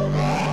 Yeah.